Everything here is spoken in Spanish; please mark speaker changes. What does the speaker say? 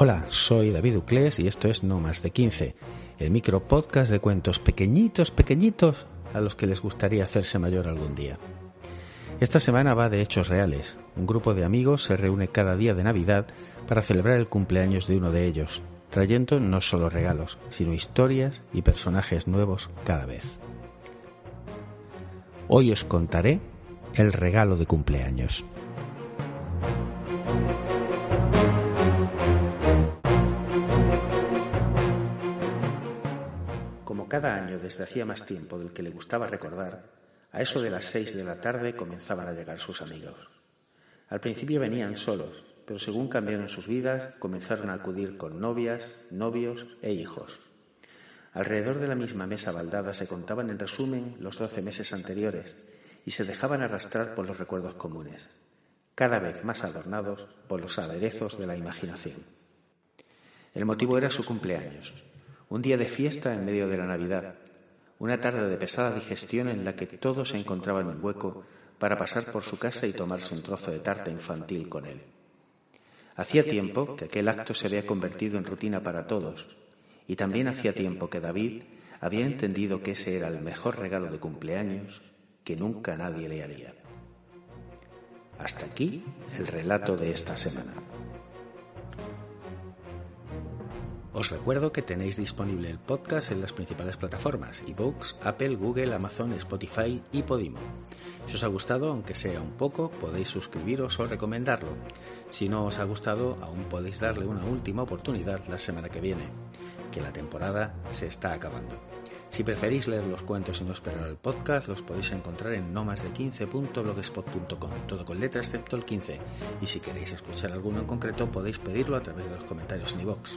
Speaker 1: Hola, soy David Uclés y esto es No Más de 15, el micro podcast de cuentos pequeñitos, pequeñitos, a los que les gustaría hacerse mayor algún día. Esta semana va de hechos reales. Un grupo de amigos se reúne cada día de Navidad para celebrar el cumpleaños de uno de ellos, trayendo no solo regalos, sino historias y personajes nuevos cada vez. Hoy os contaré el regalo de cumpleaños. Cada año desde hacía más tiempo del que le gustaba recordar, a eso de las seis de la tarde comenzaban a llegar sus amigos. Al principio venían solos, pero según cambiaron sus vidas, comenzaron a acudir con novias, novios e hijos. Alrededor de la misma mesa baldada se contaban en resumen los doce meses anteriores y se dejaban arrastrar por los recuerdos comunes, cada vez más adornados por los aderezos de la imaginación. El motivo era su cumpleaños, un día de fiesta en medio de la Navidad, una tarde de pesada digestión en la que todos se encontraban un hueco para pasar por su casa y tomarse un trozo de tarta infantil con él. Hacía tiempo que aquel acto se había convertido en rutina para todos, y también hacía tiempo que David había entendido que ese era el mejor regalo de cumpleaños que nunca nadie le haría. Hasta aquí el relato de esta semana. Os recuerdo que tenéis disponible el podcast en las principales plataformas, ebooks, Apple, Google, Amazon, Spotify y Podimo. Si os ha gustado, aunque sea un poco, podéis suscribiros o recomendarlo. Si no os ha gustado, aún podéis darle una última oportunidad la semana que viene, que la temporada se está acabando. Si preferís leer los cuentos y no esperar el podcast, los podéis encontrar en no más de 15.blogspot.com, todo con letra excepto el 15. Y si queréis escuchar alguno en concreto, podéis pedirlo a través de los comentarios en iVoox.